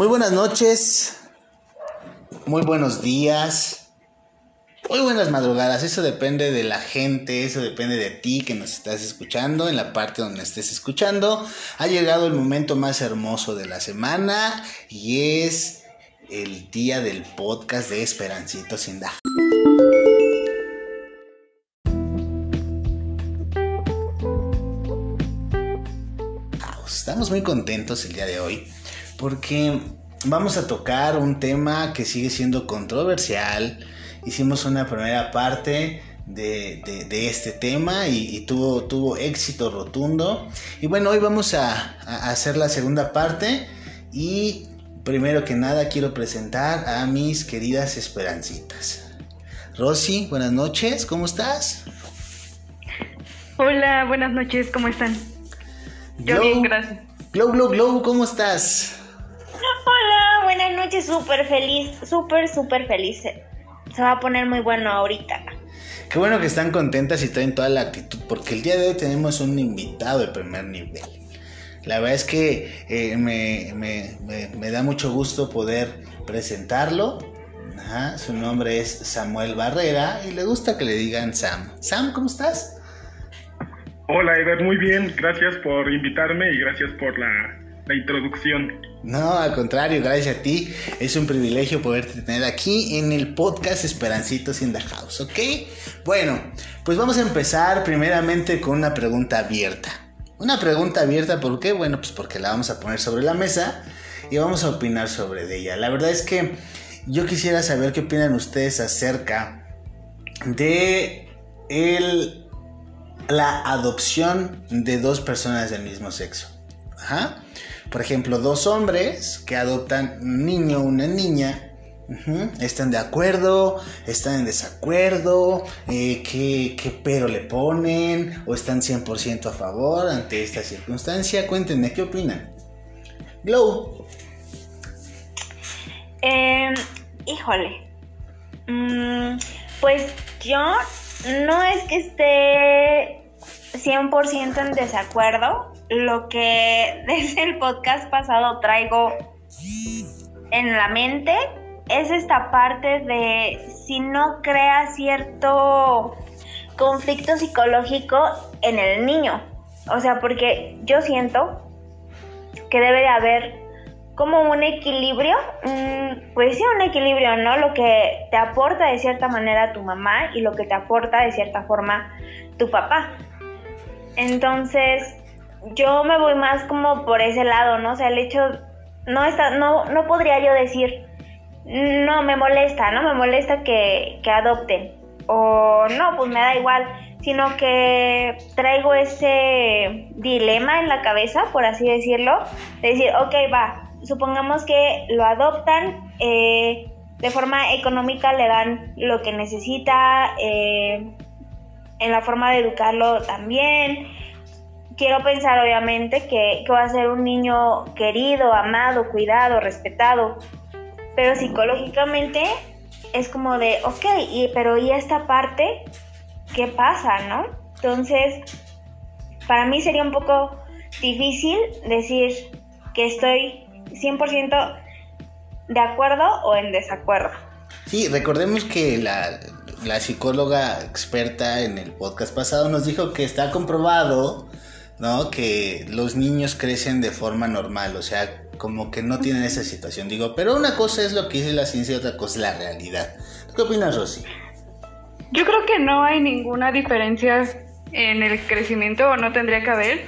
Muy buenas noches, muy buenos días, muy buenas madrugadas. Eso depende de la gente, eso depende de ti que nos estás escuchando, en la parte donde estés escuchando. Ha llegado el momento más hermoso de la semana y es el día del podcast de Esperancito Sinda. Estamos muy contentos el día de hoy porque vamos a tocar un tema que sigue siendo controversial. Hicimos una primera parte de, este tema y, tuvo, tuvo éxito rotundo. Y bueno, hoy vamos a, a, hacer la segunda parte y primero que nada quiero presentar a mis queridas esperancitas. Rosy, buenas noches, ¿cómo estás? Hola, buenas noches, ¿cómo están? Yo bien, gracias. Glow, Glow, Glow, ¿cómo estás? Hola, buenas noches, súper feliz, súper, súper feliz. Se va a poner muy bueno ahorita. Qué bueno que están contentas y traen toda la actitud, porque el día de hoy tenemos un invitado de primer nivel. La verdad es que eh, me, da mucho gusto poder presentarlo. su nombre es Samuel Barrera y le gusta que le digan Sam. Sam, ¿cómo estás? Hola, Eder, muy bien. Gracias por invitarme y gracias por la, introducción. No, al contrario, gracias a ti. Es un privilegio poderte tener aquí en el podcast Esperancitos in the House, ¿ok? Bueno, pues vamos a empezar primeramente con una pregunta abierta. Una pregunta abierta, ¿por qué? Bueno, pues porque la vamos a poner sobre la mesa y vamos a opinar sobre ella. La verdad es que yo quisiera saber qué opinan ustedes acerca de el la adopción de dos personas del mismo sexo. Por ejemplo, dos hombres que adoptan un niño o una niña. ¿Están de acuerdo? ¿Están en desacuerdo? Eh, ¿qué, pero le ponen? ¿O están 100% a favor ante esta circunstancia? Cuéntenme, ¿qué opinan? Glow. Em, híjole. Mm, pues yo no es que esté 100% en desacuerdo. Lo que desde el podcast pasado traigo en la mente es esta parte de si no crea cierto conflicto psicológico en el niño. O sea, porque yo siento que debe de haber como un equilibrio, pues sí, un equilibrio, ¿no? Lo que te aporta de cierta manera tu mamá y lo que te aporta de cierta forma tu papá. Entonces, yo me voy más como por ese lado, ¿no? O sea, el hecho, no, está, no, no podría yo decir, no, me molesta, ¿no? Me molesta que, que adopten. O no, pues me da igual, sino que traigo ese dilema en la cabeza, por así decirlo, de decir, ok, va, supongamos que lo adoptan, eh, de forma económica le dan lo que necesita, eh, en la forma de educarlo también. Quiero pensar obviamente que, va a ser un niño querido, amado, cuidado, respetado, pero psicológicamente es como de, ok, y, pero ¿y esta parte qué pasa, no? Entonces, para mí sería un poco difícil decir que estoy 100% de acuerdo o en desacuerdo. Sí, recordemos que la, la psicóloga experta en el podcast pasado nos dijo que está comprobado, ¿no? Que los niños crecen de forma normal, o sea, como que no tienen esa situación. Digo, pero una cosa es lo que dice la ciencia y otra cosa es la realidad. ¿Qué opinas, Rosy? Yo creo que no hay ninguna diferencia en el crecimiento, o no tendría que haber,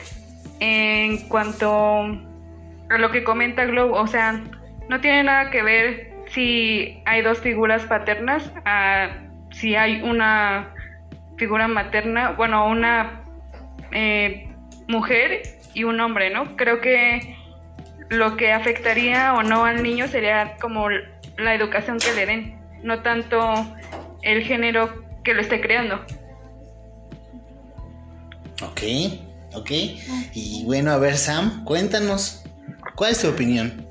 en cuanto a lo que comenta Glow, o sea, no tiene nada que ver si hay dos figuras paternas si hay una figura materna, bueno, una eh, mujer y un hombre, ¿no? Creo que lo que afectaría o no al niño sería como la educación que le den, no tanto el género que lo esté creando. Ok, ok. Y bueno, a ver, Sam, cuéntanos, ¿cuál es tu opinión?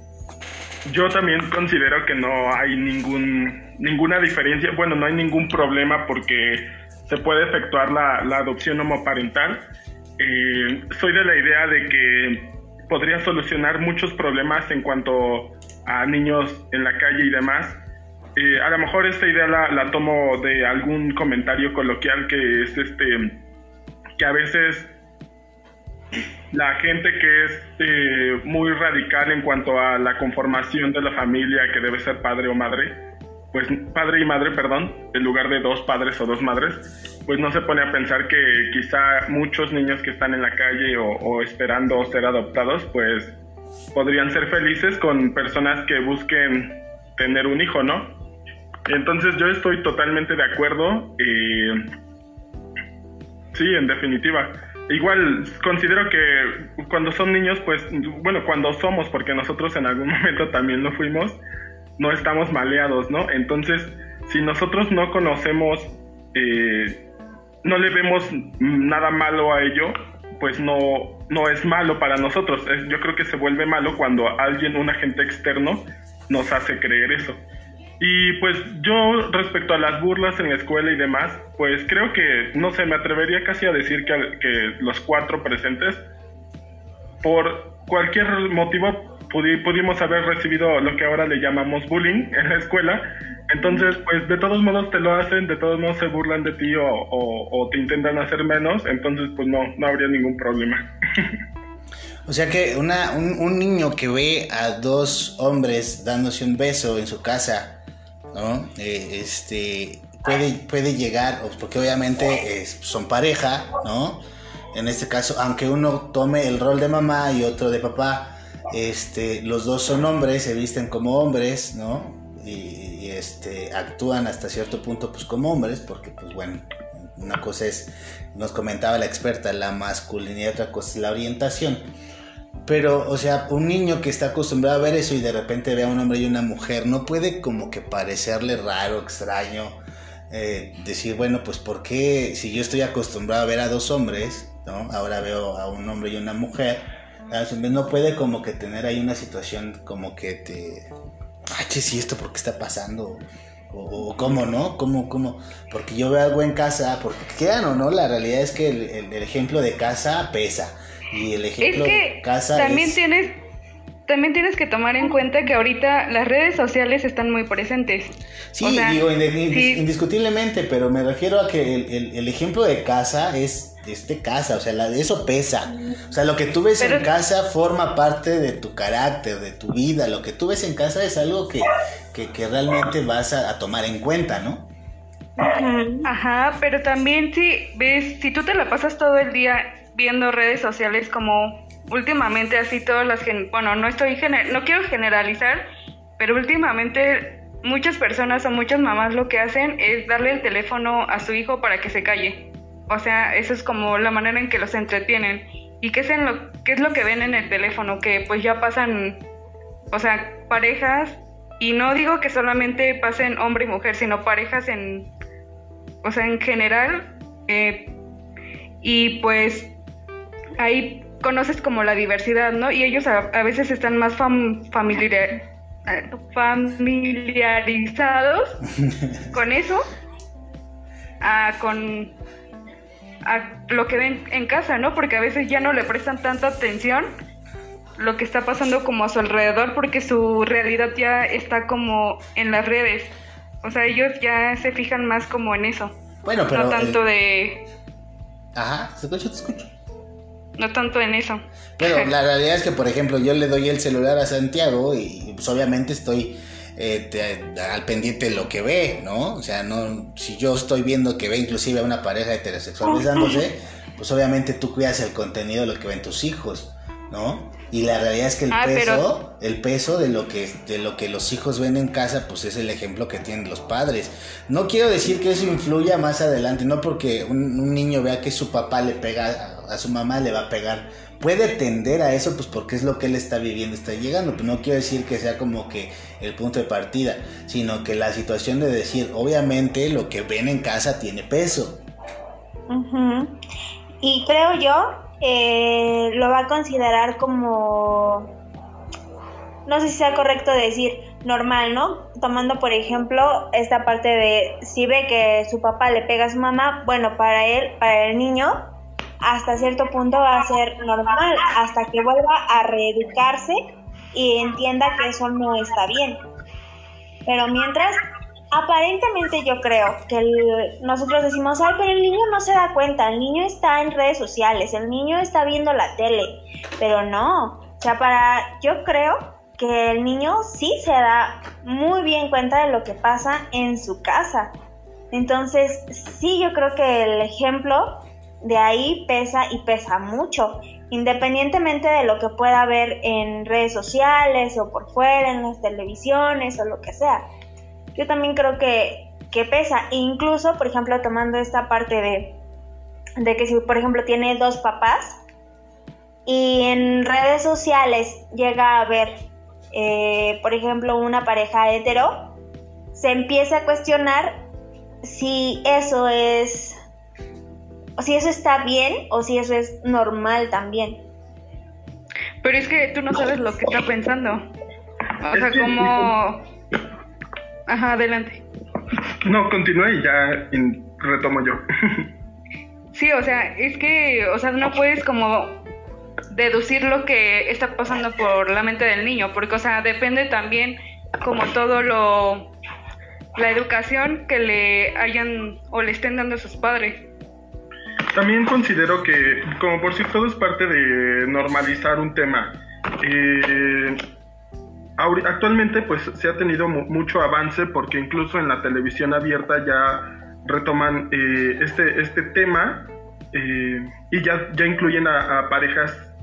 Yo también considero que no hay ningún, ninguna diferencia, bueno, no hay ningún problema porque se puede efectuar la, la adopción homoparental. Eh, soy de la idea de que podría solucionar muchos problemas en cuanto a niños en la calle y demás. Eh, a lo mejor esta idea la, tomo de algún comentario coloquial que es este que a veces la gente que es eh, muy radical en cuanto a la conformación de la familia que debe ser padre o madre, pues padre y madre, perdón, en lugar de dos padres o dos madres, pues no se pone a pensar que quizá muchos niños que están en la calle o, o esperando ser adoptados, pues podrían ser felices con personas que busquen tener un hijo, ¿no? Entonces yo estoy totalmente de acuerdo. Eh, sí, en definitiva. Igual considero que cuando son niños, pues, bueno, cuando somos, porque nosotros en algún momento también lo fuimos, no estamos maleados, ¿no? Entonces, si nosotros no conocemos, eh, no le vemos nada malo a ello, pues no, no es malo para nosotros. yo creo que se vuelve malo cuando alguien, un agente externo, nos hace creer eso. Y pues yo respecto a las burlas en la escuela y demás, pues creo que, no sé, me atrevería casi a decir que, que los cuatro presentes, por cualquier motivo, pudimos haber recibido lo que ahora le llamamos bullying en la escuela. Entonces, pues de todos modos te lo hacen, de todos modos se burlan de ti o, o, te intentan hacer menos, entonces pues no, no habría ningún problema. O sea que una, un, un, niño que ve a dos hombres dándose un beso en su casa ¿no? Eh, este, puede, puede llegar, porque obviamente son pareja, ¿no? En este caso, aunque uno tome el rol de mamá y otro de papá, este, los dos son hombres, se visten como hombres, ¿no? Y, este, actúan hasta cierto punto pues como hombres, porque pues bueno, una cosa es, nos comentaba la experta, la masculinidad, otra cosa es la orientación. Pero, o sea, un niño que está acostumbrado a ver eso y de repente ve a un hombre y una mujer, no puede como que parecerle raro, extraño, eh, decir, bueno, pues ¿por qué si yo estoy acostumbrado a ver a dos hombres, ¿no? Ahora veo a un hombre y una mujer, no puede como que tener ahí una situación como que te... Ay, che, si esto, ¿por qué está pasando? O, cómo, ¿no? ¿Cómo, cómo? Porque yo veo algo en casa, porque quedan o no, la realidad es que el ejemplo de casa pesa y el ejemplo es que casa también tienes también tienes que tomar en cuenta que ahorita las redes sociales están muy presentes. Sí, digo, indiscutiblemente, pero me refiero a que el, ejemplo de casa es este casa, o sea, la, eso pesa. O sea, lo que tú ves en casa forma parte de tu carácter, de tu vida. Lo que tú ves en casa es algo que, que, realmente vas a, a, tomar en cuenta, ¿no? Ajá, pero también si ves, si tú te la pasas todo el día viendo redes sociales como últimamente así todas las bueno no estoy no quiero generalizar pero últimamente muchas personas o muchas mamás lo que hacen es darle el teléfono a su hijo para que se calle. O sea eso es como la manera en que los entretienen. Y qué es en lo qué es lo que ven en el teléfono que pues ya pasan o sea parejas y no digo que solamente pasen hombre y mujer sino parejas en o sea en general eh, y pues ahí conoces como la diversidad, ¿no? Y ellos a, veces están más familiares familiarizados con eso, con lo que ven en casa, ¿no? Porque a veces ya no le prestan tanta atención lo que está pasando como a su alrededor porque su realidad ya está como en las redes. O sea, ellos ya se fijan más como en eso. Bueno, pero... No tanto de... Ajá, te escucho, te escucho no tanto en eso. Pero la realidad es que, por ejemplo, yo le doy el celular a Santiago y pues, obviamente estoy eh, al pendiente de lo que ve, ¿no? O sea, no, si yo estoy viendo que ve inclusive a una pareja heterosexual besándose, pues obviamente tú cuidas el contenido de lo que ven tus hijos, ¿no? Y la realidad es que el ah, peso, el peso de lo que de lo que los hijos ven en casa, pues es el ejemplo que tienen los padres. No quiero decir que eso influya más adelante, no porque un, niño vea que su papá le pega a, su mamá le va a pegar. Puede tender a eso, pues porque es lo que él está viviendo, está llegando. Pero no quiero decir que sea como que el punto de partida, sino que la situación de decir, obviamente lo que ven en casa tiene peso. Y creo yo eh, lo va a considerar como, no sé si sea correcto decir normal, ¿no? Tomando por ejemplo esta parte de si ve que su papá le pega a su mamá, bueno, para él, para el niño, hasta cierto punto va a ser normal, hasta que vuelva a reeducarse y entienda que eso no está bien. Pero mientras, aparentemente yo creo que nosotros decimos, ay, pero el niño no se da cuenta, el niño está en redes sociales, el niño está viendo la tele, pero no, o sea, para, yo creo que el niño sí se da muy bien cuenta de lo que pasa en su casa. Entonces, sí, yo creo que el ejemplo de ahí pesa y pesa mucho, independientemente de lo que pueda ver en redes sociales o por fuera, en las televisiones o lo que sea. Yo también creo que, que pesa, incluso, por ejemplo, tomando esta parte de, de que si, por ejemplo, tiene dos papás y en redes sociales llega a ver, eh, por ejemplo, una pareja hetero, se empieza a cuestionar si eso es si eso está bien o si eso es normal también. Pero es que tú no sabes lo que está pensando. O sea, como... Ajá, adelante. No, continúe y ya retomo yo. sí, o sea, es que, o sea, no puedes como deducir lo que está pasando por la mente del niño, porque, o sea, depende también como todo lo... la educación que le hayan o le estén dando a sus padres. También considero que, como por si todo es parte de normalizar un tema, eh, actualmente pues se ha tenido mucho avance porque incluso en la televisión abierta ya retoman eh, este, este tema eh, y ya, ya incluyen a, parejas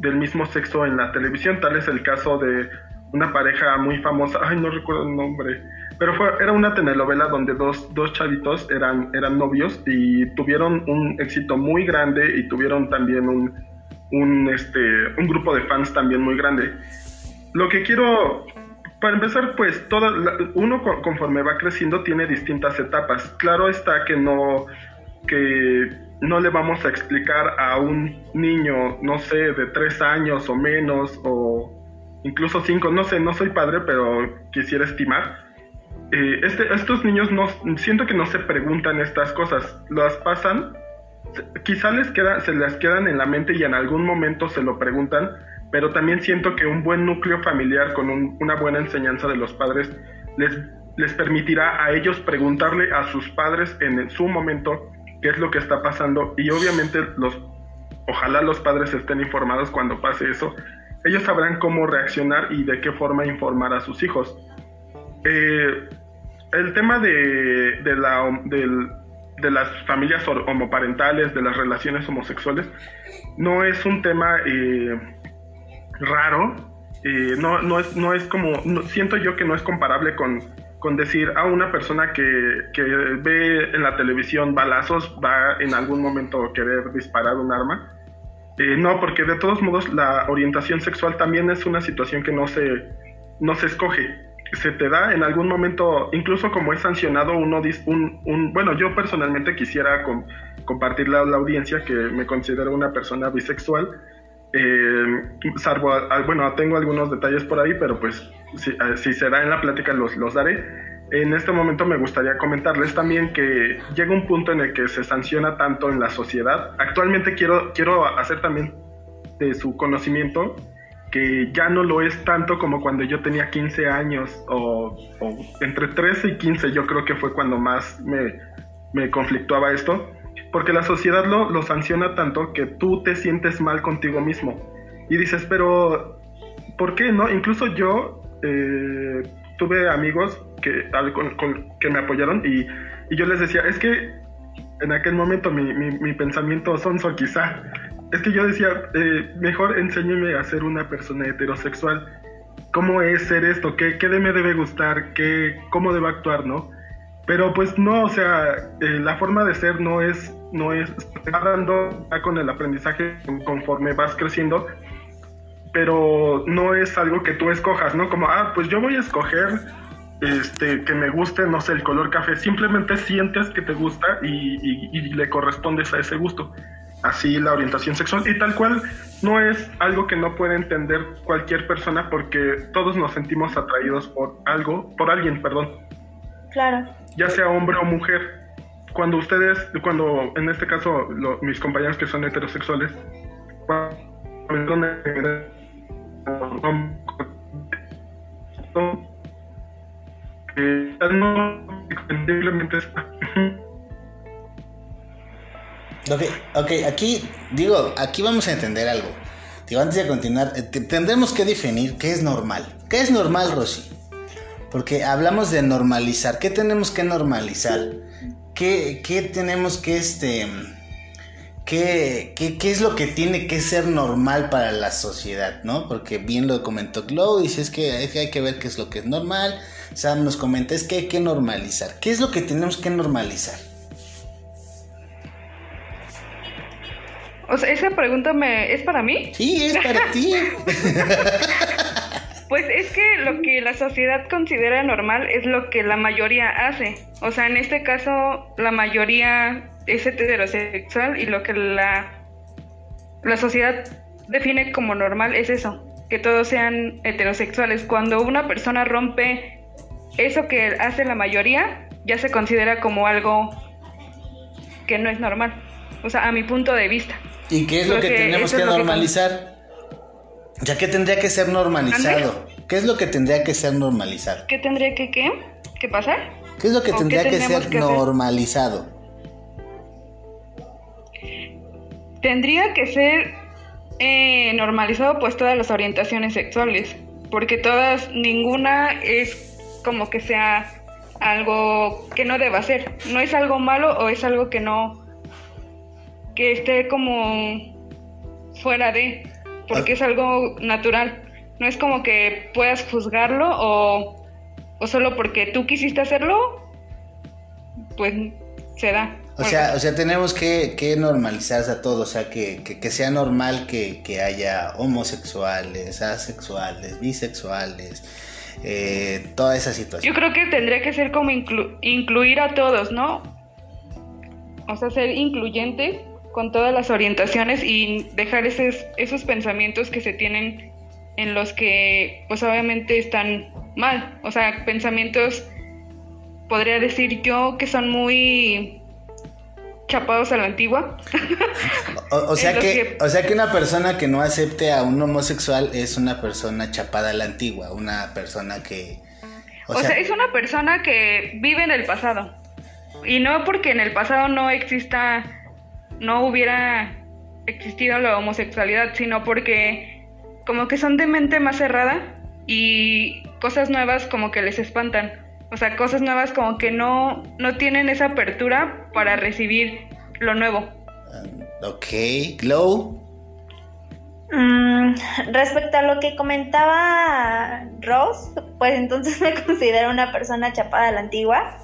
del mismo sexo en la televisión. Tal es el caso de una pareja muy famosa, ay no recuerdo el nombre, pero fue, era una telenovela donde dos, dos chavitos eran, eran novios y tuvieron un éxito muy grande y tuvieron también un, un, este, un grupo de fans también muy grande. Lo que quiero, para empezar, pues toda, uno conforme va creciendo tiene distintas etapas. Claro está que no, que no le vamos a explicar a un niño, no sé, de tres años o menos, o incluso cinco, no sé, no soy padre, pero quisiera estimar. Eh, este, estos niños no siento que no se preguntan estas cosas, las pasan, quizá les queda, se les quedan en la mente y en algún momento se lo preguntan, pero también siento que un buen núcleo familiar con una buena enseñanza de los padres les, les permitirá a ellos preguntarle a sus padres en su momento qué es lo que está pasando. Y obviamente los ojalá los padres estén informados cuando pase eso ellos sabrán cómo reaccionar y de qué forma informar a sus hijos eh, el tema de, de, la, de, las familias homoparentales, de las relaciones homosexuales, no es un tema eh, raro. Eh, no, no, es, no es como, siento yo que no es comparable con, con decir a una persona que, que, ve en la televisión balazos va en algún momento querer disparar un arma. Eh, no, porque de todos modos la orientación sexual también es una situación que no se, no se escoge se te da en algún momento, incluso como es sancionado, uno un, un bueno, yo personalmente quisiera compartir la, la, audiencia que me considero una persona bisexual, eh, salvo, bueno, tengo algunos detalles por ahí, pero pues si, eh, si se da en la plática los, los daré. En este momento me gustaría comentarles también que llega un punto en el que se sanciona tanto en la sociedad. Actualmente quiero, quiero hacer también de su conocimiento que ya no lo es tanto como cuando yo tenía 15 años o, entre 13 y 15 yo creo que fue cuando más me, me conflictuaba esto, porque la sociedad lo, lo, sanciona tanto que tú te sientes mal contigo mismo y dices, pero ¿por qué no? Incluso yo eh, tuve amigos que, que me apoyaron y, y, yo les decía, es que en aquel momento mi, mi, mi pensamiento sonso quizá es que yo decía, eh, mejor enséñeme a ser una persona heterosexual. ¿Cómo es ser esto? ¿Qué, qué me debe gustar? ¿Qué, ¿Cómo debo actuar? ¿No? Pero pues no, o sea, eh, la forma de ser no es, no es, va dando con el aprendizaje conforme vas creciendo, pero no es algo que tú escojas, ¿no? Como, ah, pues yo voy a escoger este, que me guste, no sé, el color café, simplemente sientes que te gusta y, y le correspondes a ese gusto así la orientación sexual y tal cual no es algo que no puede entender cualquier persona porque todos nos sentimos atraídos por algo, por alguien, perdón. Claro. Ya sea hombre o mujer. Cuando ustedes, cuando en este caso mis compañeros que son heterosexuales, cuando está. Ok, ok, aquí, digo, aquí vamos a entender algo. Digo, antes de continuar, eh, tendremos que definir qué es normal. ¿Qué es normal, Rosy? Porque hablamos de normalizar. ¿Qué tenemos que normalizar? ¿Qué, qué tenemos que, este, qué, qué, qué, es lo que tiene que ser normal para la sociedad, ¿no? Porque bien lo comentó Chloe, dice es que hay que ver qué es lo que es normal. Sam nos comenta, es que hay que normalizar. ¿Qué es lo que tenemos que normalizar? O sea, esa pregunta me es para mí. Sí, es para ti. Pues es que lo que la sociedad considera normal es lo que la mayoría hace. O sea, en este caso, la mayoría es heterosexual y lo que la, la sociedad define como normal es eso, que todos sean heterosexuales. Cuando una persona rompe eso que hace la mayoría, ya se considera como algo que no es normal. O sea, a mi punto de vista. ¿Y qué es lo que, tenemos que normalizar? Ya que tendría que ser normalizado. ¿Qué es lo que tendría que ser normalizado? ¿Qué tendría que qué? ¿Qué pasar? ¿Qué es lo que tendría que ser normalizado? Tendría que ser eh, normalizado pues todas las orientaciones sexuales, porque todas, ninguna es como que sea algo que no deba ser. No es algo malo o es algo que no que esté como fuera de, porque es algo natural. No es como que puedas juzgarlo o, o solo porque tú quisiste hacerlo, pues se da. O sea, o sea, tenemos que, que normalizar a todo, o sea, que, que, sea normal que, que, haya homosexuales, asexuales, bisexuales, eh, toda esa situación. Yo creo que tendría que ser como incluir a todos, ¿no? O sea, ser incluyente con todas las orientaciones y dejar esos, esos pensamientos que se tienen en los que pues obviamente están mal, o sea, pensamientos podría decir yo que son muy chapados a la antigua. o, sea que, o sea que una persona que no acepte a un homosexual es una persona chapada a la antigua, una persona que o, sea, sea, es una persona que vive en el pasado. Y no porque en el pasado no exista no hubiera existido la homosexualidad, sino porque como que son de mente más cerrada y cosas nuevas como que les espantan. O sea, cosas nuevas como que no, no tienen esa apertura para recibir lo nuevo. ok, Glow. Mm, respecto a lo que comentaba Ross, pues entonces me considero una persona chapada a la antigua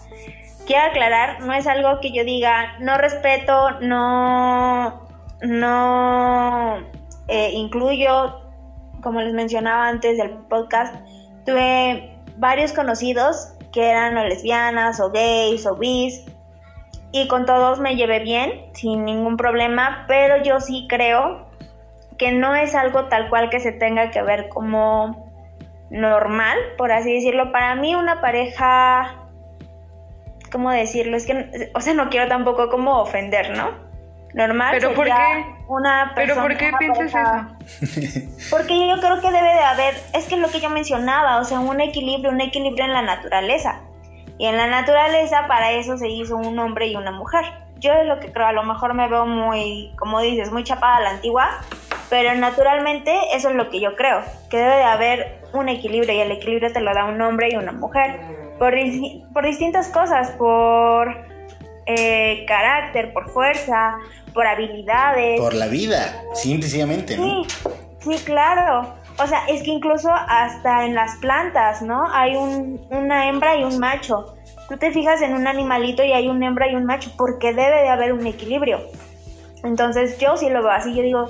quiero aclarar, no es algo que yo diga, no respeto, no, no eh, incluyo, como les mencionaba antes del podcast, tuve varios conocidos que eran o lesbianas o gays o bis y con todos me llevé bien, sin ningún problema, pero yo sí creo que no es algo tal cual que se tenga que ver como normal, por así decirlo. Para mí una pareja ¿cómo decirlo? Es que, o sea, no quiero tampoco como ofender, ¿no? Normal ¿Pero por qué? una persona... ¿Pero por qué piensas eso? Porque yo creo que debe de haber, es que es lo que yo mencionaba, o sea, un equilibrio, un equilibrio en la naturaleza. Y en la naturaleza para eso se hizo un hombre y una mujer. Yo es lo que creo, a lo mejor me veo muy, como dices, muy chapada a la antigua, pero naturalmente eso es lo que yo creo, que debe de haber un equilibrio y el equilibrio te lo da un hombre y una mujer por, por distintas cosas, por eh, carácter, por fuerza, por habilidades. Por la vida, simplemente, ¿no? Sí, sí, claro. O sea, es que incluso hasta en las plantas, ¿no? Hay un, una hembra y un macho. Tú te fijas en un animalito y hay una hembra y un macho, porque debe de haber un equilibrio. Entonces yo sí lo veo así, yo digo,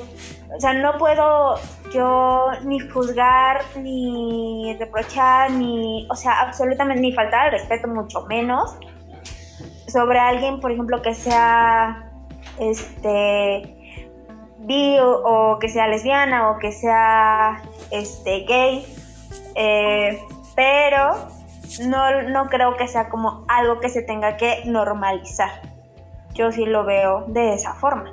o sea, no puedo yo ni juzgar, ni reprochar, ni, o sea, absolutamente, ni faltar al respeto, mucho menos, sobre alguien, por ejemplo, que sea, este, bi o, que sea lesbiana o que sea, este, gay, eh, pero no, no creo que sea como algo que se tenga que normalizar. Yo sí lo veo de esa forma.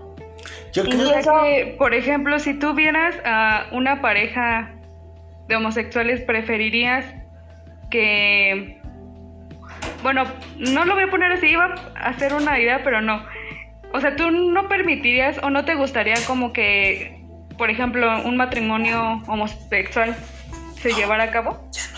Yo creo que, por ejemplo, si tú vieras a una pareja de homosexuales, preferirías que, bueno, no lo voy a poner así, iba a hacer una idea, pero no. O sea, tú no permitirías o no te gustaría como que, por ejemplo, un matrimonio homosexual se llevara a cabo? Ya no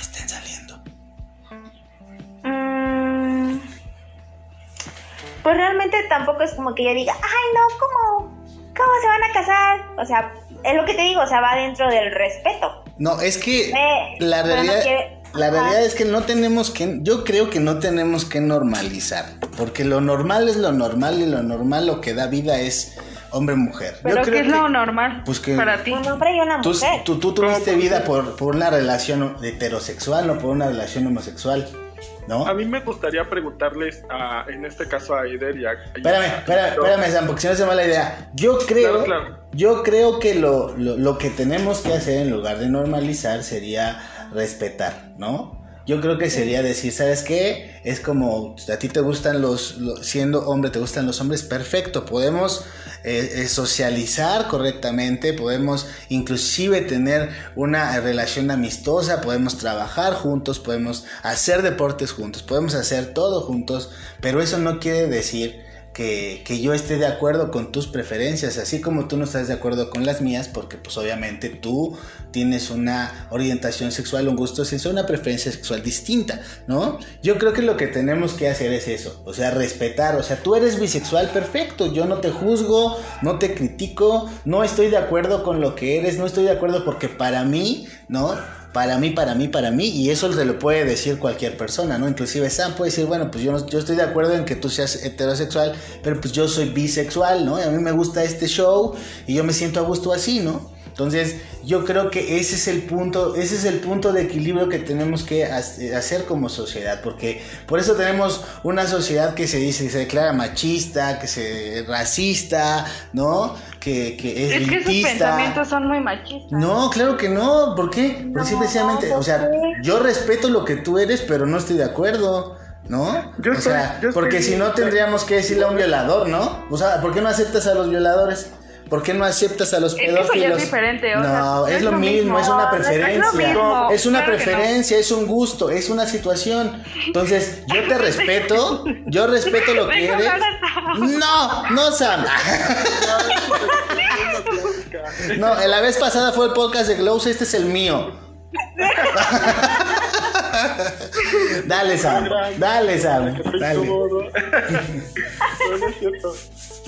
pues realmente tampoco es como que yo diga, ay no, ¿cómo, ¿cómo se van a casar? O sea, es lo que te digo, o sea, va dentro del respeto. No, es que Eh, la no realidad, quiere- la Ajá. realidad es que no tenemos que, yo creo que no tenemos que normalizar, porque lo normal es lo normal y lo normal lo que da vida es hombre-mujer. Yo Pero creo ¿qué es que- lo normal pues que- para ti? Un hombre y una mujer. tú, tú tuviste vida por, por una relación heterosexual, no por una relación homosexual, ¿no? A mí me gustaría preguntarles, a, en este caso a Aider y a... Espérame, espérame, espérame, Sam, porque si no se me va la idea. Yo creo, Claro, claro. yo creo que lo, lo, lo que tenemos que hacer en lugar de normalizar sería respetar, ¿no? Yo creo que sería decir, ¿sabes qué? Es como, a ti te gustan los, los- siendo hombre, te gustan los hombres, perfecto, podemos eh, eh, socializar correctamente, podemos inclusive tener una relación amistosa, podemos trabajar juntos, podemos hacer deportes juntos, podemos hacer todo juntos, pero eso no quiere decir que, yo esté de acuerdo con tus preferencias, así como tú no estás de acuerdo con las mías, porque pues obviamente tú tienes una orientación sexual, un gusto sexual, una preferencia sexual distinta, ¿no? Yo creo que lo que tenemos que hacer es eso, o sea, respetar, o sea, tú eres bisexual, perfecto, yo no te juzgo, no te critico, no estoy de acuerdo con lo que eres, no estoy de acuerdo porque para mí, ¿no? Para mí, para mí, para mí, y eso se lo puede decir cualquier persona, ¿no? Inclusive Sam puede decir, bueno, pues yo, no- yo estoy de acuerdo en que tú seas heterosexual, pero pues yo soy bisexual, ¿no? Y a mí me gusta este show y yo me siento a gusto así, ¿no? Entonces, yo creo que ese es el punto, ese es el punto de equilibrio que tenemos que ha- hacer como sociedad, porque por eso tenemos una sociedad que se dice, se declara machista, que se racista, ¿no? Que, que es, Es que esos elitista. pensamientos son muy machistas. No, claro que no. ¿Por qué? Porque sí, No, precisamente, ¿por o sea, qué? yo respeto lo que tú eres, pero no estoy de acuerdo, ¿no? Yo o estoy- sea, yo porque si no tendríamos que decirle a un violador, ¿no? O sea, ¿por qué no aceptas a los violadores? ¿Por qué no aceptas a los Es que eso ya es pedófilos? diferente, o no, sea, es, lo mismo, es una no, no es lo preferencia. mismo, Es una claro que no. preferencia, es un gusto, es una situación. Entonces, yo te respeto, yo respeto lo que eres. No, no, Sam. No, la vez pasada fue el podcast de Glows, este es el mío. dale, Sam. Dale, Sam. Dale. no, no es cierto.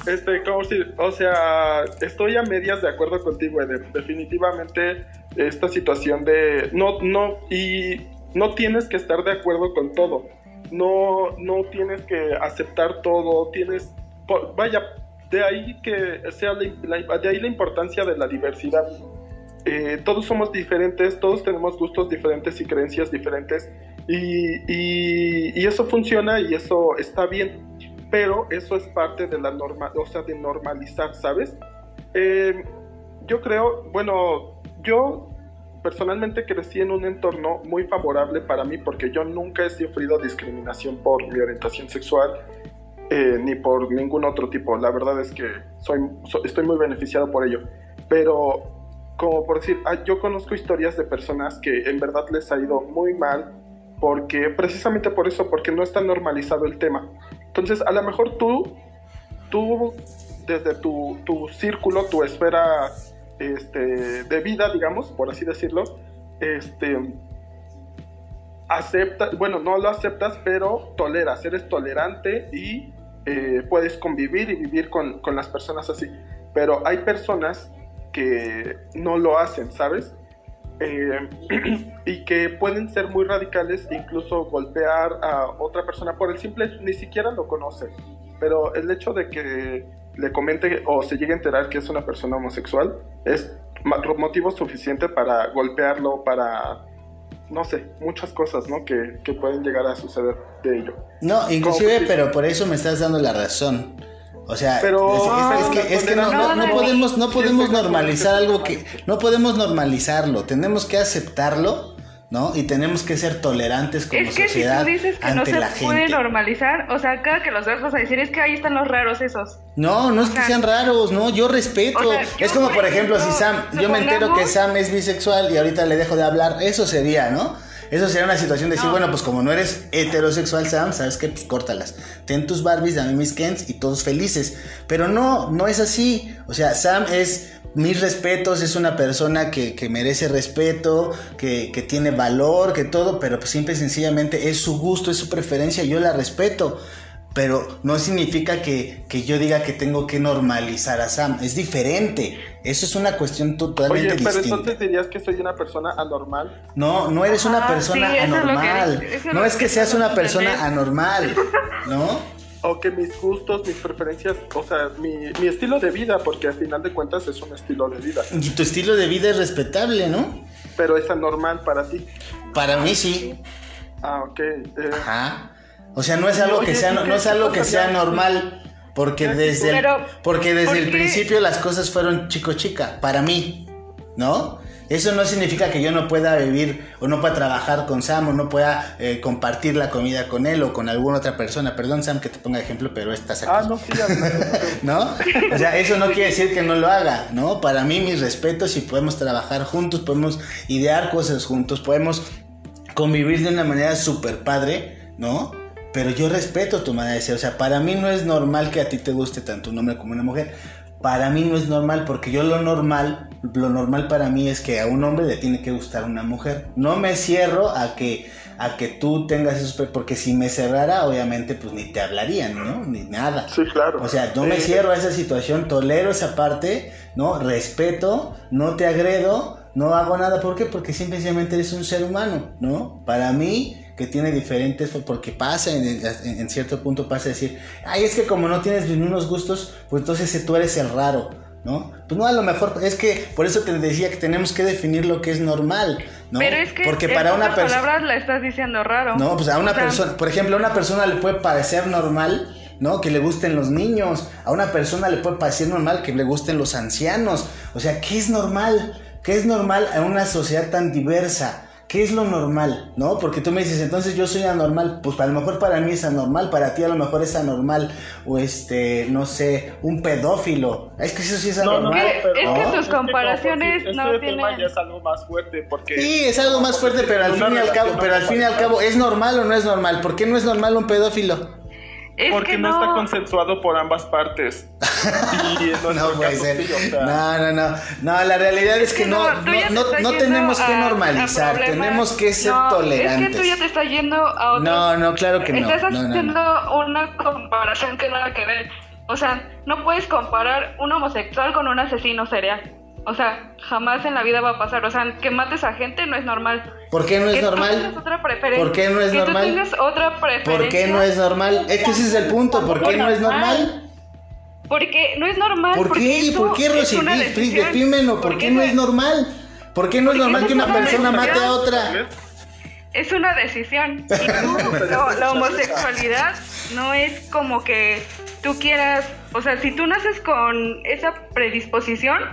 Este, como si, o sea, estoy a medias de acuerdo contigo, Eder. Definitivamente esta situación de no, no, y no tienes que estar de acuerdo con todo. No, no tienes que aceptar todo, tienes, vaya, de ahí que sea la, la- de ahí la importancia de la diversidad. Eh, todos somos diferentes, todos tenemos gustos diferentes y creencias diferentes y, eso funciona y eso está bien, pero eso es parte de la norma, o sea, de normalizar, ¿sabes? Eh, yo creo, bueno, yo personalmente crecí en un entorno muy favorable para mí porque yo nunca he sufrido discriminación por mi orientación sexual eh, ni por ningún otro tipo. La verdad es que soy, so- estoy muy beneficiado por ello. Pero, como por decir, ah, yo conozco historias de personas que en verdad les ha ido muy mal porque precisamente por eso, porque no está normalizado el tema. Entonces, a lo mejor tú, tú desde tu, tu círculo, tu esfera este, de vida, digamos, por así decirlo, este, acepta, bueno, no lo aceptas, pero toleras, eres tolerante y eh, puedes convivir y vivir con, con las personas así. Pero hay personas que no lo hacen, ¿sabes? Eh, y que pueden ser muy radicales, incluso golpear a otra persona por el simple, ni siquiera lo conoce, pero el hecho de que le comente o se llegue a enterar que es una persona homosexual es motivo suficiente para golpearlo, para, no sé, muchas cosas, ¿no? Que, que pueden llegar a suceder de ello. No, inclusive, pero por eso me estás dando la razón. O sea, Pero- es, es que, es que no, no- no No, no, podemos, no podemos normalizar algo que no podemos normalizarlo. Tenemos que aceptarlo, ¿no? Y tenemos que ser tolerantes como Es que si sociedad tú dices que no se la puede gente. normalizar, o sea, cada que los veas vas a decir, es que ahí están los raros esos. No, no es que O sea, sean raros, no, yo respeto. o sea, yo, es como, por ejemplo, si Sam, yo me entero que Sam es bisexual y ahorita le dejo de hablar, eso sería, ¿no? Eso sería una situación de decir, bueno, pues como no eres heterosexual, Sam, sabes que pues córtalas. Ten tus Barbies, dame mis Kens y todos felices. Pero no, no es así. O sea, Sam es mis respetos, es una persona que, que merece respeto, que, que, tiene valor, que todo, pero pues simple y sencillamente es su gusto, es su preferencia, yo la respeto. Pero no significa que, que yo diga que tengo que normalizar a Sam, es diferente. Eso es una cuestión totalmente Oye, pero distinta. entonces dirías que soy una persona anormal. No, no eres una Ajá, persona sí, eso es lo que- anormal. no es que que seas una persona anormal, ¿no? O que mis gustos, mis preferencias, o sea, mi, mi estilo de vida, porque al final de cuentas es un estilo de vida. Y tu estilo de vida es respetable, ¿no? Pero es anormal para ti. Para mí sí. Ah, ok. eh, Ajá. O sea, no es algo que sea, ¿y no, qué- es algo que sea normal. Porque desde el, porque desde ¿por el principio las cosas fueron chico chica, para mí, ¿no? Eso no significa que yo no pueda vivir o no pueda trabajar con Sam o no pueda eh, compartir la comida con él o con alguna otra persona. Perdón, Sam, que te ponga ejemplo, pero estás aquí. Ah, no, sí. ¿no? O sea, eso no quiere decir que no lo haga, ¿no? Para mí, mis respetos y podemos trabajar juntos, podemos idear cosas juntos, podemos convivir de una manera súper padre, ¿no? Pero yo respeto tu manera de ser, o sea, para mí no es normal que a ti te guste tanto un hombre como una mujer. Para mí no es normal porque yo lo normal, lo normal para mí es que a un hombre le tiene que gustar una mujer. No me cierro a que a que tú tengas esos porque si me cerrara obviamente pues ni te hablarían, ¿no? Ni nada. Sí, claro. O sea, no me cierro a esa situación, tolero esa parte, ¿no? Respeto, no te agredo, no hago nada. ¿Por qué? Porque simplemente eres un ser humano, ¿no? Para mí, que tiene diferentes, porque pasa, en, en- en cierto punto pasa a decir, ay, es que como no tienes los mismos gustos, pues entonces tú eres el raro, ¿no? Pues no, a lo mejor es que por eso te decía que tenemos que definir lo que es normal, ¿no? Pero es que porque en para una persona... palabras la estás diciendo raro. No, pues a una O sea, persona, por ejemplo, a una persona le puede parecer normal, ¿no? Que le gusten los niños. A una persona le puede parecer normal que le gusten los ancianos. O sea, ¿qué es normal? ¿Qué es normal en una sociedad tan diversa? ¿Qué es lo normal? ¿No? Porque tú me dices, entonces yo soy anormal. Pues a lo mejor para mí es anormal, para ti a lo mejor es anormal. O este, no sé, un pedófilo. Es que eso sí es No, no, anormal. Es que- es que ¿no? tus comparaciones este no tema tienen- ya es algo más fuerte porque... Sí, es algo más fuerte, pero al fin y al cabo, pero al fin y al cabo, ¿es normal o no es normal? ¿Por qué no es normal un pedófilo? Es Porque que no, no, está consensuado por ambas partes. Y No puede ser. No, no, no. No, la realidad es que que no, no, no, tenemos que normalizar, tenemos que ser No, tolerantes. Es que tú ya te estás yendo a otro. No, no, claro que no. Estás No, no, haciendo no. una comparación que nada que ver. O sea, no puedes comparar un homosexual con un asesino serial. O sea, jamás en la vida va a pasar. O sea, que mates a gente no es normal. ¿Por qué no es que tú normal? tengas otra preferencia. ¿Por qué no es que normal? tú tengas otra preferencia. ¿Por qué no es normal? Es que ese es el punto, ¿por qué no es normal? Porque no es normal. ¿Por qué? ¿Por qué, Rosy? Defímelo, ¿por qué no es normal? ¿Por qué no es normal que una persona mate a otra? Es una decisión. Y tú, no, la homosexualidad no es como que tú quieras, o sea, si tú naces con esa predisposición,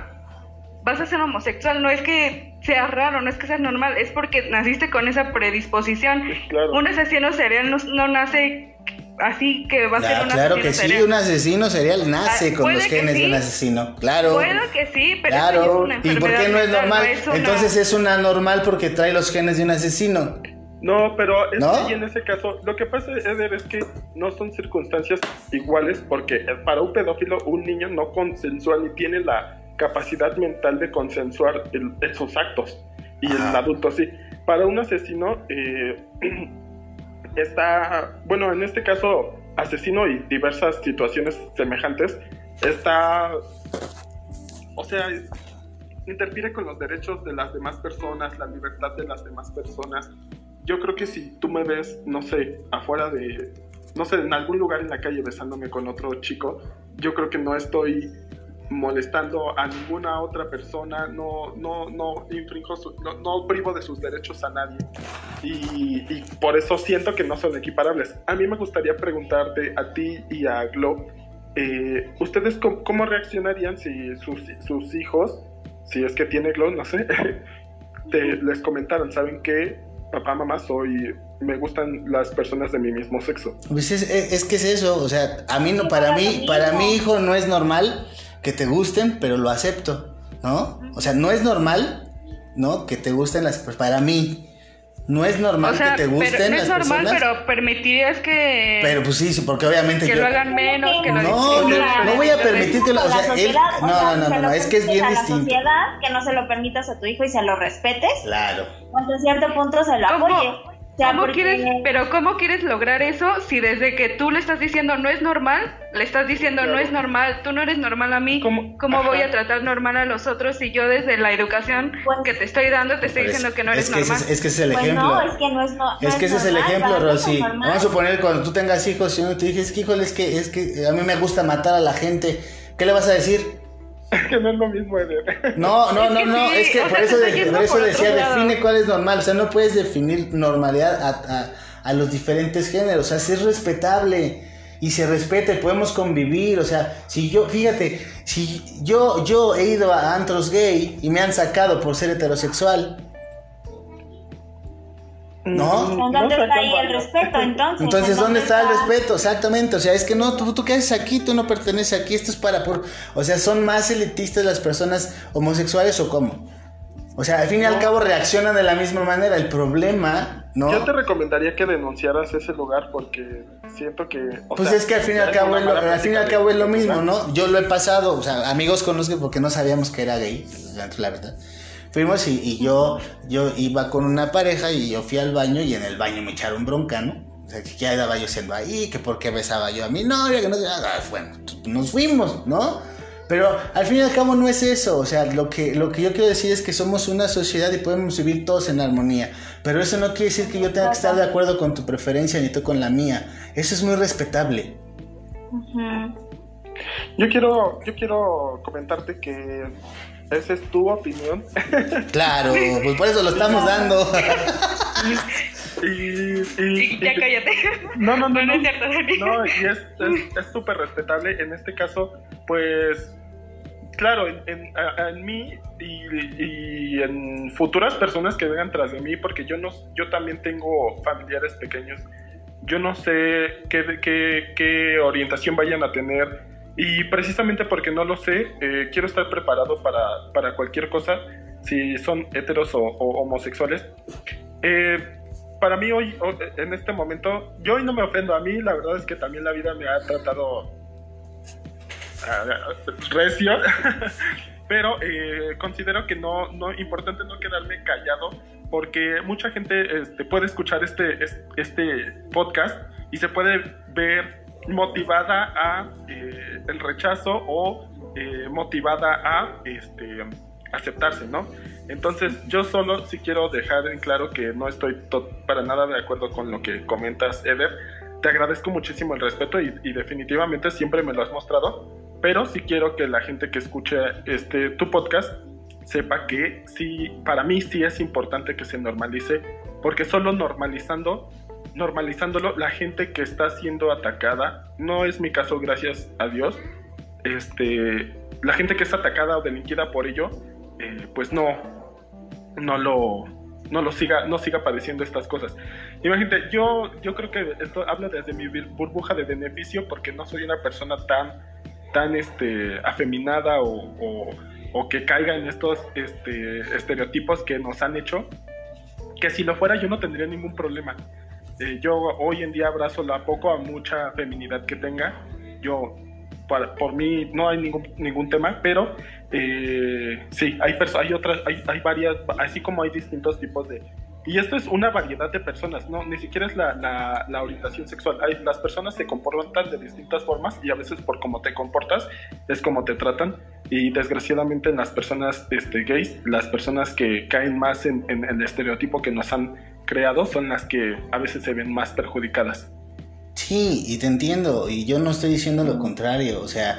vas a ser homosexual. No es que sea raro, no es que sea normal, es porque naciste con esa predisposición. Claro. Un asesino serial no, no nace así que va a ser Ah, un claro asesino que sí, un asesino serial nace Ah, con los genes de un sí. asesino. Claro. Puede que sí, pero eso ya es Claro, una ¿y por qué enfermedad no es normal? es una- Entonces es una normal porque trae los genes de un asesino. No, pero es ¿No? que y en ese caso, lo que pasa, Eder, es que no son circunstancias iguales porque para un pedófilo un niño no consensúa ni tiene la capacidad mental de consensuar el- esos actos y el adulto sí. Para un asesino eh, está, bueno, en este caso asesino y diversas situaciones semejantes, está, o sea, interfiere con los derechos de las demás personas, la libertad de las demás personas. Yo creo que si tú me ves, no sé, afuera de, no sé, en algún lugar en la calle besándome con otro chico, yo creo que no estoy molestando a ninguna otra persona, no, no, no infringo, su- no, no privo de sus derechos a nadie. Y, y por eso siento que no son equiparables. A mí me gustaría preguntarte a ti y a Glo, eh, ¿ustedes cómo, cómo reaccionarían si sus, sus hijos, si es que tiene Glo, no sé, te, les comentaron, ¿saben qué? Papá, mamá, soy, me gustan las personas de mi mismo sexo. Pues es, es- es que es eso, o sea, a mí no, para mí, para mi hijo no es normal que te gusten, pero lo acepto, ¿no? O sea, no es normal, ¿no? Que te gusten las, pues para mí, No es normal O sea, que te gusten pero, no las es normal, personas. pero permitirías que, Pero pues sí, sí, porque obviamente que yo- lo hagan menos, que lo No, discriminen. no, no voy a permitir que lo, o la sea, él, sociedad, no, no, no, no, no, es que es bien a distinto. la sociedad que no se lo permitas a tu hijo y se lo respetes, Claro. hasta cierto punto se lo ¿Cómo, apoye. O sea, cómo porque- quieres, pero cómo quieres lograr eso si desde que tú le estás diciendo no es normal, le estás diciendo no es normal, tú no eres normal a mí, ¿Cómo? ¿cómo, Ajá. voy a tratar normal a los otros si yo desde la educación Pues- que te estoy dando te estoy diciendo que no eres es que normal? es, es que ese es el Pues ejemplo. no, es que no es no, no Es que ese es el ejemplo, Rosy. Vamos a suponer cuando tú tengas hijos y uno te dices que híjole, es que, es que a mí me gusta matar a la gente. ¿Qué le vas a decir? que no es lo mismo, Eder. No, no, no, que no, sí, es que por sea, eso, de- por eso por decía, define cuál es normal. O sea, no puedes definir normalidad a, a- a los diferentes géneros. O sea, si es respetable y se respeta y podemos convivir. O sea, si yo, fíjate, si yo, yo he ido a antros gay y me han sacado por ser heterosexual. ¿No? Mm, ¿En dónde está ahí el respeto entonces? Entonces, ¿En ¿dónde está el respeto? Exactamente, o sea, es que no, tú, tú qué haces aquí, tú no perteneces aquí, esto es para por... O sea, ¿son más elitistas las personas homosexuales o cómo? O sea, al fin y al cabo reaccionan de la misma manera, el problema, ¿no? Yo te recomendaría que denunciaras ese lugar porque siento que... o Pues sea, es que al fin y al cabo, es lo, al fin y al cabo es lo mismo, ¿no? Yo lo he pasado, o sea, amigos conozco porque no sabíamos que era gay, la verdad. Fuimos y, y yo, yo iba con una pareja y yo fui al baño y en el baño me echaron bronca, ¿no? O sea, que ya estaba yo siendo ahí, que por qué besaba yo a mi novia, que no sé, ah, bueno, nos fuimos, ¿no? Pero al fin y al cabo no es eso, o sea, lo que, lo que yo quiero decir es que somos una sociedad y podemos vivir todos en armonía, pero eso no quiere decir que yo tenga que estar de acuerdo con tu preferencia ni tú con la mía, eso es muy respetable. Yo quiero, yo quiero comentarte que esa es tu opinión Claro, pues por eso lo estamos dando. y, y- Y ya y- cállate. No, no, no, No, no es cierto, Dani. No, y es es- es súper respetable. En este caso, pues, claro, en, en- en mí y, y en futuras personas que vengan tras de mí, porque yo no, yo también tengo familiares pequeños. Yo no sé qué, qué, qué orientación vayan a tener y precisamente porque no lo sé, eh, quiero estar preparado para, para cualquier cosa, si son heteros o, homosexuales. Eh, para mí hoy, en este momento, yo hoy no me ofendo a mí, la verdad es que también la vida me ha tratado ah, recio, pero eh, considero que no, no, importante no quedarme callado, porque mucha gente este, puede escuchar este, es- este podcast y se puede ver motivada a eh, el rechazo o eh, motivada a este, aceptarse, ¿no? Entonces, yo solo sí quiero dejar en claro que no estoy to- para nada de acuerdo con lo que comentas, Eder. Te agradezco muchísimo el respeto y, y definitivamente siempre me lo has mostrado, pero sí quiero que la gente que escuche este tu podcast sepa que sí, para mí sí es importante que se normalice, porque solo normalizando, normalizándolo, la gente que está siendo atacada, no es mi caso, gracias a Dios, este, la gente que es atacada o delinquida por ello, eh, pues no, no lo, no lo siga, no siga padeciendo estas cosas. Imagínate, yo, yo creo que esto habla desde mi burbuja de beneficio porque no soy una persona tan, tan este, afeminada o, o- o que caiga en estos este, estereotipos que nos han hecho, que si lo fuera yo no tendría ningún problema. Yo hoy en día abrazo la poco a mucha feminidad que tenga. Yo, por mí, no hay ningún, ningún tema, pero eh, sí, hay, hay otras, hay, hay varias, así como hay distintos tipos de... Y esto es una variedad de personas, no, ni siquiera es la, la, la orientación sexual. Las personas se comportan de distintas formas y a veces por cómo te comportas es como te tratan. Y desgraciadamente en las personas este, gays, las personas que caen más en, en el estereotipo que nos han creado son las que a veces se ven más perjudicadas. Sí, y te entiendo, y yo no estoy diciendo lo contrario, o sea,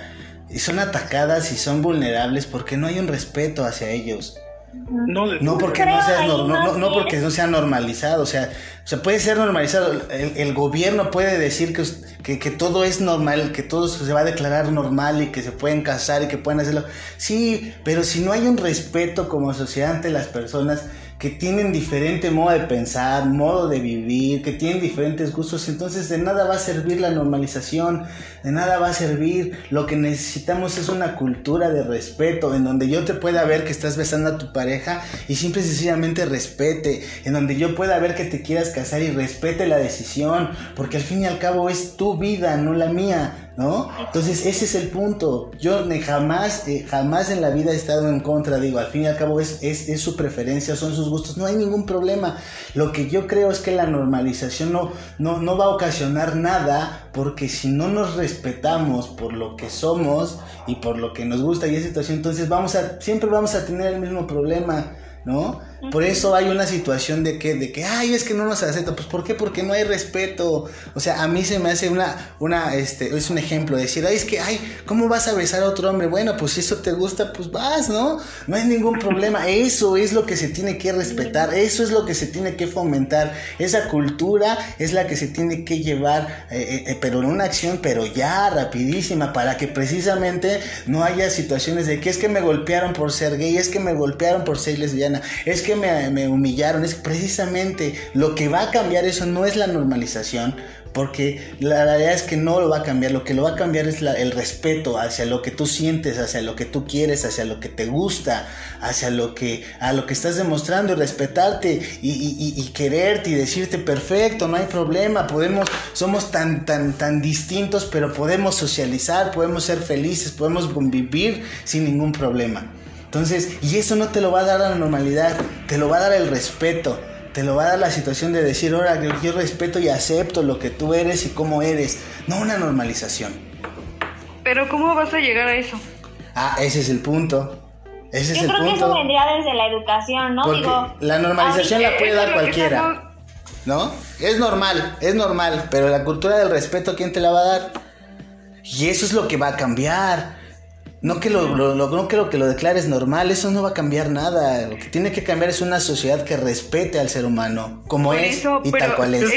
y son atacadas y son vulnerables porque no hay un respeto hacia ellos. No, porque no sea ahí no, no, más no, no bien- porque no sea normalizado, o sea, o sea, puede ser normalizado. El, el gobierno puede decir que, que, que todo es normal, que todo se va a declarar normal y que se pueden casar y que pueden hacerlo. Sí, pero si no hay un respeto como sociedad ante las personas, que tienen diferente modo de pensar, modo de vivir, que tienen diferentes gustos, entonces de nada va a servir la normalización, de nada va a servir. Lo que necesitamos es una cultura de respeto, en donde yo te pueda ver que estás besando a tu pareja y simple y sencillamente respete, en donde yo pueda ver que te quieras casar y respete la decisión, porque al fin y al cabo es tu vida, no la mía. ¿No? Entonces ese es el punto. Yo jamás, eh, jamás en la vida he estado en contra, digo, al fin y al cabo es, es, su preferencia, son sus gustos, no hay ningún problema. Lo que yo creo es que la normalización no, no, no va a ocasionar nada, porque si no nos respetamos por lo que somos y por lo que nos gusta y esa situación, entonces vamos a, siempre vamos a tener el mismo problema. ¿no? Por eso hay una situación de que, de que, ay, es que no nos acepta. Pues, ¿por qué? Porque no hay respeto. O sea, a mí se me hace una, una, este, es un ejemplo. Decir, ay, es que, ay, ¿cómo vas a besar a otro hombre? Bueno, pues si eso te gusta, pues vas, ¿no? No hay ningún problema. Eso es lo que se tiene que respetar. Eso es lo que se tiene que fomentar. Esa cultura es la que se tiene que llevar, eh, eh, eh, pero en una acción, pero ya, rapidísima, para que precisamente no haya situaciones de que es que me golpearon por ser gay, es que me golpearon por ser lesbiana es que me, humillaron, es precisamente lo que va a cambiar eso no es la normalización, porque la realidad es que no lo va a cambiar, lo que lo va a cambiar es el respeto hacia lo que tú sientes, hacia lo que tú quieres, hacia lo que te gusta, hacia lo que, a lo que estás demostrando respetarte y, y, quererte y decirte perfecto, no hay problema, podemos, somos tan, tan, tan distintos, pero podemos socializar, podemos ser felices, podemos convivir sin ningún problema. Entonces, y eso no te lo va a dar la normalidad, te lo va a dar el respeto, te lo va a dar la situación de decir, ahora yo respeto y acepto lo que tú eres y cómo eres, no una normalización. Pero ¿cómo vas a llegar a eso? Ah, ese es el punto. Ese yo es el creo que eso vendría desde la educación, ¿no? Digo, la normalización la puede dar cualquiera. ¿No? Es normal, es normal, pero la cultura del respeto, ¿quién te la va a dar? Y eso es lo que va a cambiar. No que lo, no creo que lo declares normal, eso no va a cambiar nada. Lo que tiene que cambiar es una sociedad que respete al ser humano, como es y tal cual es.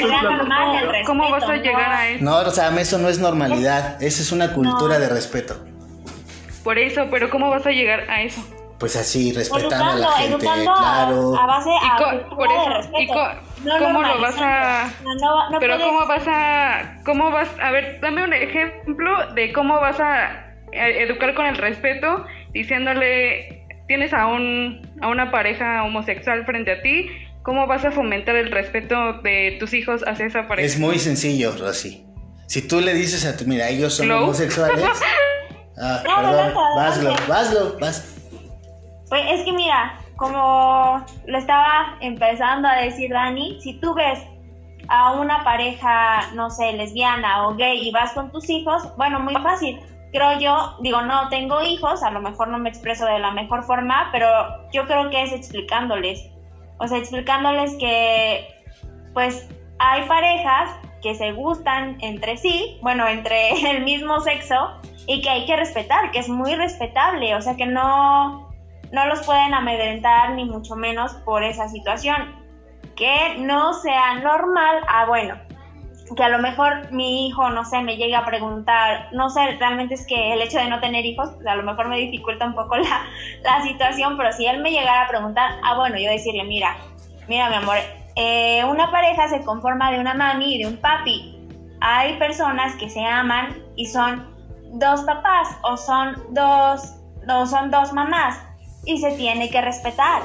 ¿Cómo vas a llegar a eso? No, o sea, eso no es normalidad, esa es una cultura de respeto. Por eso, pero ¿cómo vas a llegar a eso? Pues así, respetando a la gente, claro. A base a por eso, de respeto. ¿Cómo lo vas a...? pero ¿cómo vas a...? ¿Cómo vas...? A ver, dame un ejemplo de cómo vas a educar con el respeto, diciéndole, tienes a, un, a una pareja homosexual frente a ti, ¿cómo vas a fomentar el respeto de tus hijos hacia esa pareja? Es muy sencillo, Rosy. Si tú le dices a tu, mira, ellos son homosexuales. ah, perdón, vaslo, vaslo, vas. Pues es que mira, como lo estaba empezando a decir Dani, si tú ves a una pareja, no sé, lesbiana o gay y vas con tus hijos, bueno, muy fácil creo yo, digo, no tengo hijos, a lo mejor no me expreso de la mejor forma, pero yo creo que es explicándoles, o sea, explicándoles que pues hay parejas que se gustan entre sí, bueno, entre el mismo sexo, y que hay que respetar, que es muy respetable, o sea, que no, no los pueden amedrentar ni mucho menos por esa situación. Que no sea normal, ah, bueno, que a lo mejor mi hijo, no sé, me llegue a preguntar, no sé, realmente es que el hecho de no tener hijos, pues a lo mejor me dificulta un poco la, la situación, pero si él me llegara a preguntar, ah, bueno, yo decirle, mira, mira, mi amor, eh, una pareja se conforma de una mami y de un papi. Hay personas que se aman y son dos papás o son dos, no son dos mamás y se tiene que respetar.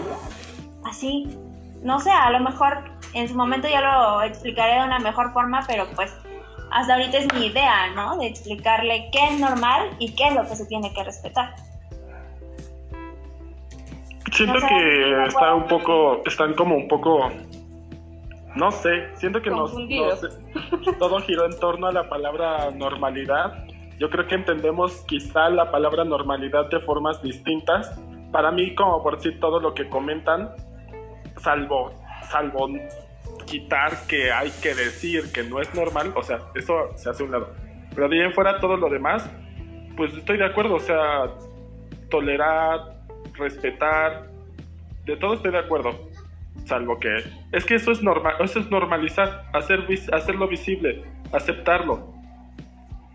Así, no sé, a lo mejor en su momento ya lo explicaré de una mejor forma, pero pues hasta ahorita es mi idea, ¿no? De explicarle qué es normal y qué es lo que se tiene que respetar. Siento que está un poco, están como un poco, no sé, siento que nos, todo giró en torno a la palabra normalidad. Yo creo que entendemos quizá la palabra normalidad de formas distintas. Para mí, como por decir todo lo que comentan, salvo salvo quitar que hay que decir que no es normal, o sea, eso se hace un lado. Pero de ahí en fuera todo lo demás, pues estoy de acuerdo, o sea, tolerar, respetar, de todo estoy de acuerdo. Salvo que es que eso es normal, eso es normalizar, hacer hacerlo visible, aceptarlo.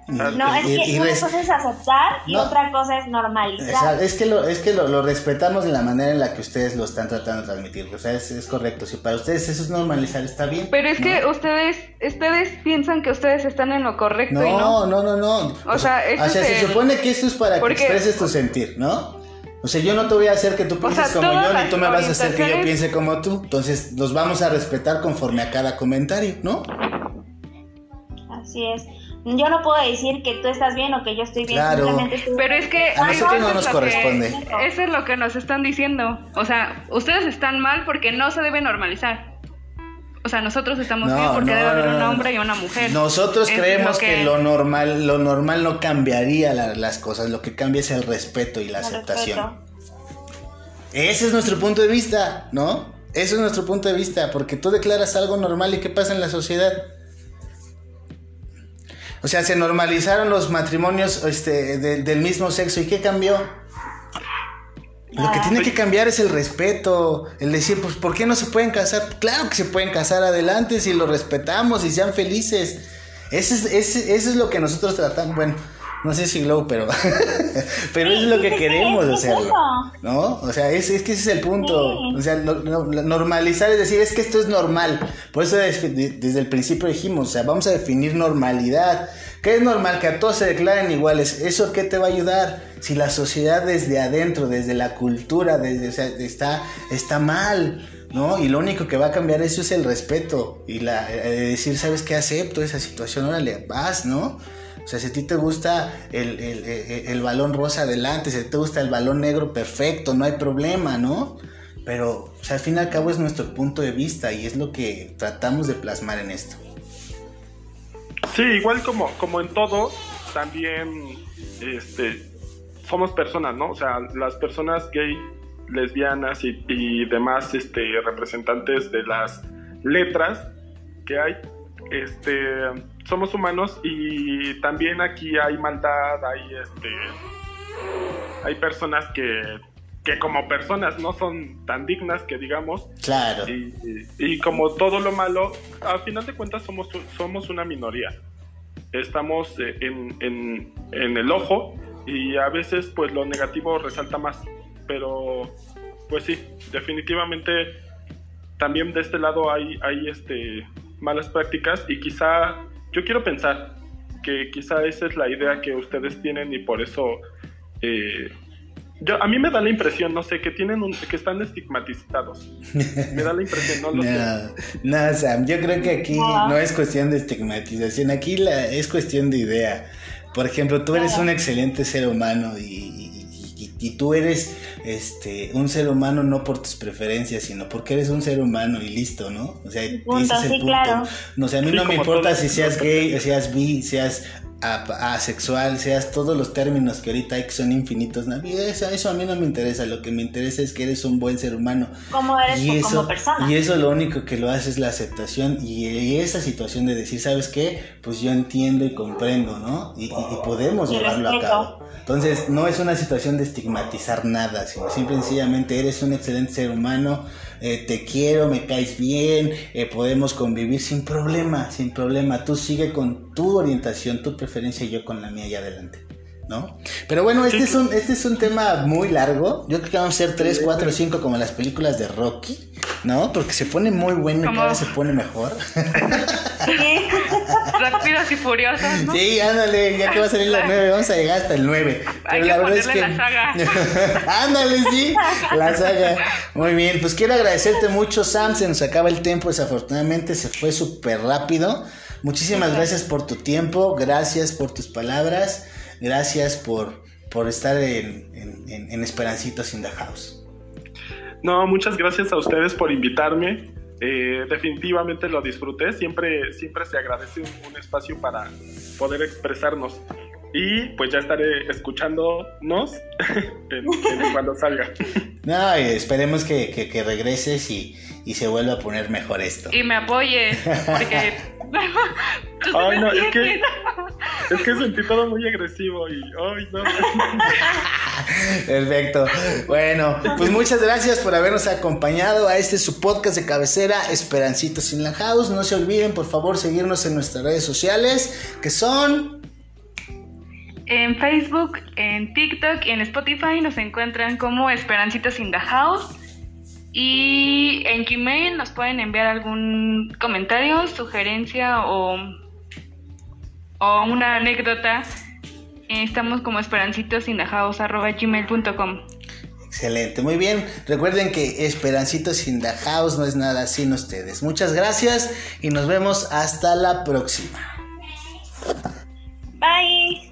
No, es que una cosa es aceptar y otra cosa es normalizar. Es que, lo, es que lo, respetamos de la manera en la que ustedes lo están tratando de transmitir. O sea, es, correcto. Si para ustedes eso es normalizar, está bien. Pero es que ustedes ustedes piensan que ustedes están en lo correcto. No, y no, no, no, no. O, sea, se supone que esto es para que expreses tu sentir, ¿no? O sea, yo no te voy a hacer que tú pienses como yo, ni tú me vas a hacer que yo piense como tú. Entonces, los vamos a respetar conforme a cada comentario, ¿no? Así es yo no puedo decir que tú estás bien o que yo estoy bien. Simplemente Pero es que a nosotros no nos corresponde. eso es lo que nos están diciendo. O sea, ustedes están mal porque no se debe normalizar. O sea, nosotros estamos bien porque debe haber un hombre y una mujer. Nosotros creemos que... lo normal, lo normal no cambiaría las cosas. Lo que cambia es el respeto y la aceptación. Ese es nuestro punto de vista, ¿no? Ese es nuestro punto de vista, porque tú declaras algo normal y qué pasa en la sociedad. O sea, se normalizaron los matrimonios este, del mismo sexo. ¿Y qué cambió? Lo que tiene que cambiar es el respeto, el decir, pues, ¿por qué no se pueden casar? Claro que se pueden casar adelante si lo respetamos y sean felices. Ese es, ese, eso es lo que nosotros tratamos. Bueno, no sé si Glow, pero, pero es lo que queremos hacerlo. ¿No? O sea, es, es, que ese es el punto. O sea, normalizar es decir, es que esto es normal. Por eso desde el principio dijimos, o sea, vamos a definir normalidad. ¿Qué es normal? Que a todos se declaren iguales. ¿Eso qué te va a ayudar? Si la sociedad desde adentro, desde la cultura, desde, o sea, está, está mal. ¿no? Y lo único que va a cambiar eso es el respeto y la eh, decir, ¿sabes qué? Acepto esa situación, órale, vas, ¿no? O sea, si a ti te gusta el, balón rosa adelante, si te gusta el balón negro, perfecto, no hay problema, ¿no? Pero, o sea, al fin y al cabo es nuestro punto de vista y es lo que tratamos de plasmar en esto. Sí, igual como, como en todo, también este, somos personas, ¿no? O sea, las personas gay, lesbianas y, y demás este, representantes de las letras que hay, este somos humanos y también aquí hay maldad, hay este hay personas que, que como personas no son tan dignas que digamos. Claro. Y, como todo lo malo, al final de cuentas somos, somos una minoría. Estamos eh, en, en, en el ojo y a veces pues lo negativo resalta más. Pero pues sí, definitivamente también de este lado hay, hay este malas prácticas y quizá yo quiero pensar que quizá esa es la idea que ustedes tienen y por eso eh, yo, a mí me da la impresión, no sé, que tienen un, que están estigmatizados. Me da la impresión, no lo sé. No, Sam, yo creo que aquí no es cuestión de estigmatización, aquí la, es cuestión de idea. Por ejemplo, tú eres un excelente ser humano y, y tú eres este un ser humano no por tus preferencias, sino porque eres un ser humano y listo, ¿no? O sea, ese es el punto. No, o sea, a mí no me importa si seas gay, seas bi, seas asexual, seas todos los términos que ahorita hay que son infinitos. Eso, eso a mí no me interesa, lo que me interesa es que eres un buen ser humano. Como eres y eso, como persona. Y eso lo único que lo hace es la aceptación y, esa situación de decir, ¿sabes qué? Pues yo entiendo y comprendo, ¿no? Y, podemos llevarlo a cabo. Entonces, no es una situación de estigmatizar nada, sino simple y sencillamente eres un excelente ser humano, eh, te quiero, me caes bien, eh, podemos convivir sin problema, sin problema. Tú sigue con tu orientación, tu preferencia y yo con la mía y adelante. ¿No? Pero bueno, este es, un, este es un tema muy largo. Yo creo que vamos a ser 3, 4, 5 como las películas de Rocky, ¿no? Porque se pone muy bueno y cada vez se pone mejor. Rápidos y furiosos, ¿no? Sí, ándale, ya que va a salir la 9, vamos a llegar hasta el 9. Hay que la verdad es que... la saga. ándale, sí, la saga. Muy bien, pues quiero agradecerte mucho, Sam. Se nos acaba el tiempo, desafortunadamente se fue súper rápido. Muchísimas gracias por tu tiempo, gracias por tus palabras. Gracias por, por estar en, en, Esperancitos in the House. No, muchas gracias a ustedes por invitarme. Eh, definitivamente lo disfruté. Siempre, siempre se agradece un, espacio para poder expresarnos. Y pues ya estaré escuchándonos cuando salga. No, esperemos que, que, regreses y, y, se vuelva a poner mejor esto. Y me apoyes, porque Ay, no, es que, es que sentí todo muy agresivo y, ay, no. Perfecto. Bueno, pues muchas gracias por habernos acompañado a este su podcast de cabecera, Esperancitos in la House. No se olviden, por favor, seguirnos en nuestras redes sociales, que son En Facebook, en TikTok y en Spotify nos encuentran como Esperancitos in the House. Y en Gmail nos pueden enviar algún comentario, sugerencia o, o una anécdota. Estamos como esperancitosindahouse.gmail.com Excelente, muy bien. Recuerden que Esperancitos in the House no es nada sin ustedes. Muchas gracias y nos vemos hasta la próxima. Bye.